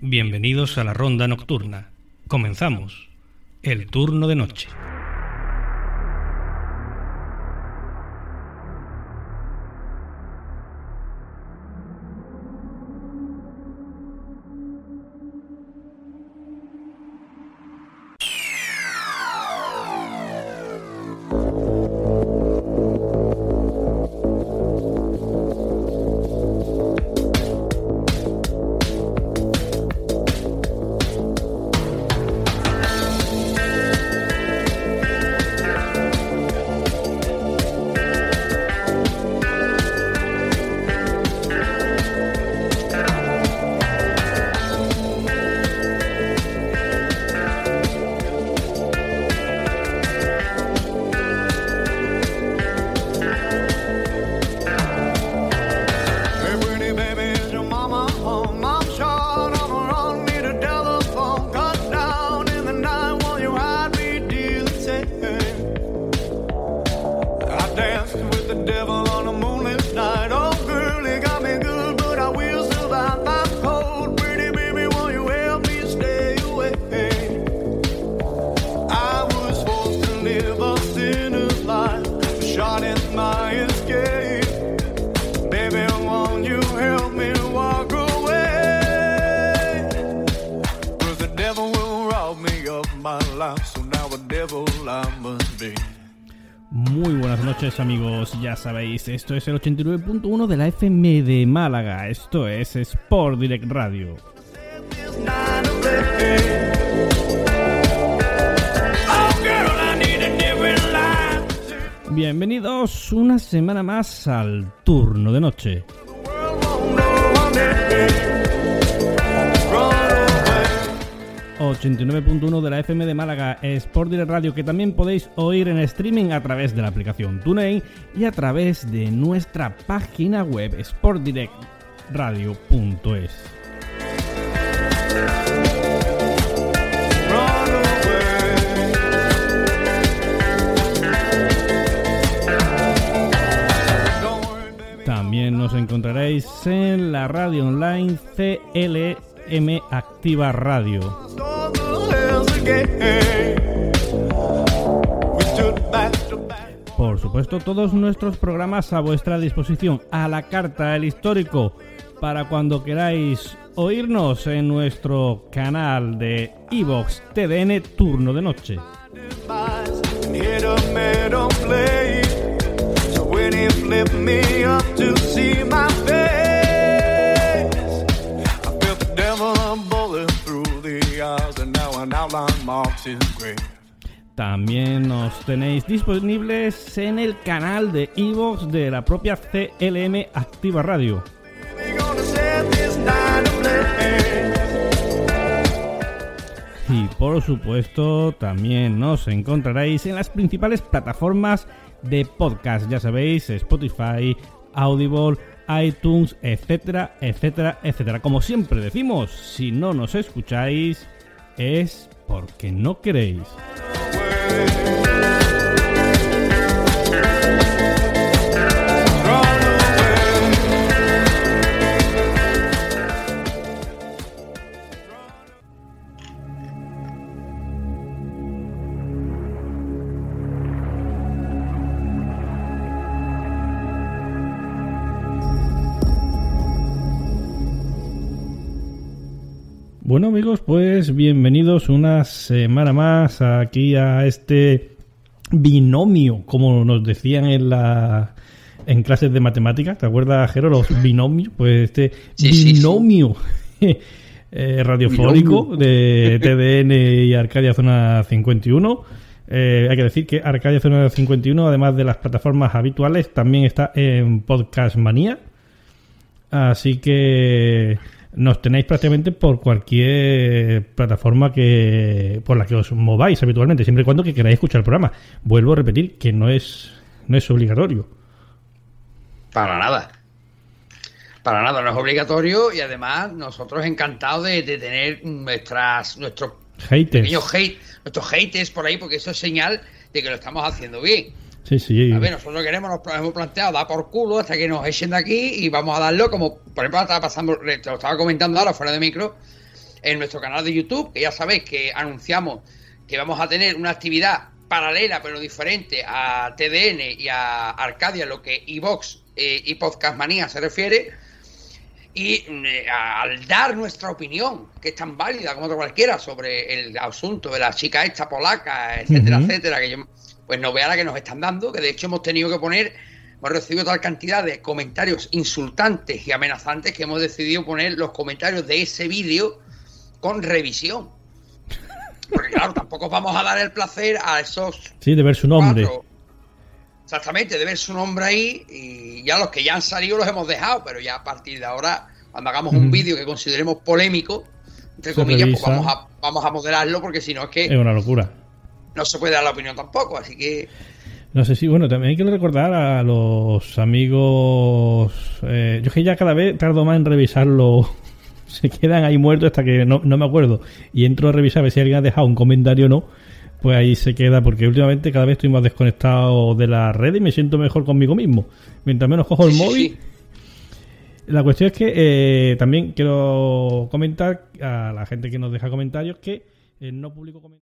Bienvenidos a la ronda nocturna. Comenzamos. El turno de noche. Ya sabéis, esto es el 89.1 de la FM de Málaga, esto es Sport Direct Radio. Bienvenidos una semana más al turno de noche. 89.1 de la FM de Málaga, Sport Direct Radio, que también podéis oír en streaming a través de la aplicación TuneIn y a través de nuestra página web sportdirectradio.es. También nos encontraréis en la radio online CLM Activa Radio. Por supuesto, todos nuestros programas a vuestra disposición, a la carta, el histórico, para cuando queráis oírnos en nuestro canal de Evox TDN Turno de Noche. También nos tenéis disponibles en el canal de Evox de la propia CLM Activa Radio. Y por supuesto también nos encontraréis en las principales plataformas de podcast, ya sabéis, Spotify, Audible, iTunes, etcétera, etcétera, etcétera. Como siempre decimos, si no nos escucháis, es porque no queréis. Bueno amigos, pues bienvenidos una semana más aquí a este binomio, como nos decían en la en clases de matemáticas, ¿te acuerdas, Jero? Los binomios, pues este binomio eh, radiofónico de TDN y Arcadia Zona 51. Eh, hay que decir que Arcadia Zona 51, además de las plataformas habituales, también está en Podcast Manía Así que nos tenéis prácticamente por cualquier plataforma que por la que os mováis habitualmente, siempre y cuando que queráis escuchar el programa. Vuelvo a repetir que no es no es obligatorio. Para nada. Para nada, no es obligatorio y además nosotros encantados de, tener nuestras nuestros haters. hate, nuestros haters por ahí, porque eso es señal de que lo estamos haciendo bien. Sí, sí. A ver, nosotros queremos, nos hemos planteado dar por culo hasta que nos echen de aquí y vamos a darlo como, por ejemplo, estaba pasando, lo estaba comentando ahora fuera de micro, en nuestro canal de YouTube, que ya sabéis que anunciamos que vamos a tener una actividad paralela pero diferente a TDN y a Arcadia, lo que Evox eh, y Podcast Manía se refiere, y eh, al dar nuestra opinión, que es tan válida como otra cualquiera, sobre el asunto de la chica esta polaca, etcétera, etcétera, que yo pues no vea la que nos están dando, que de hecho hemos tenido que poner, hemos recibido tal cantidad de comentarios insultantes y amenazantes que hemos decidido poner los comentarios de ese vídeo con revisión. Porque claro, tampoco vamos a dar el placer a esos... Sí, de ver su nombre. exactamente, de ver su nombre ahí y ya los que ya han salido los hemos dejado, pero ya a partir de ahora, cuando hagamos un vídeo que consideremos polémico, entre comillas, pues vamos a, vamos a moderarlo porque si no es que... Es una locura no se puede dar la opinión tampoco, así que... No sé si, bueno, también hay que recordar a los amigos... Eh, yo que ya cada vez tardo más en revisarlo. se quedan ahí muertos hasta que no, me acuerdo. Y entro a revisar a ver si alguien ha dejado un comentario o no. Pues ahí se queda, porque últimamente cada vez estoy más desconectado de la red y me siento mejor conmigo mismo. Mientras menos cojo el móvil... La cuestión es que eh, también quiero comentar a la gente que nos deja comentarios que eh, no publico comentarios.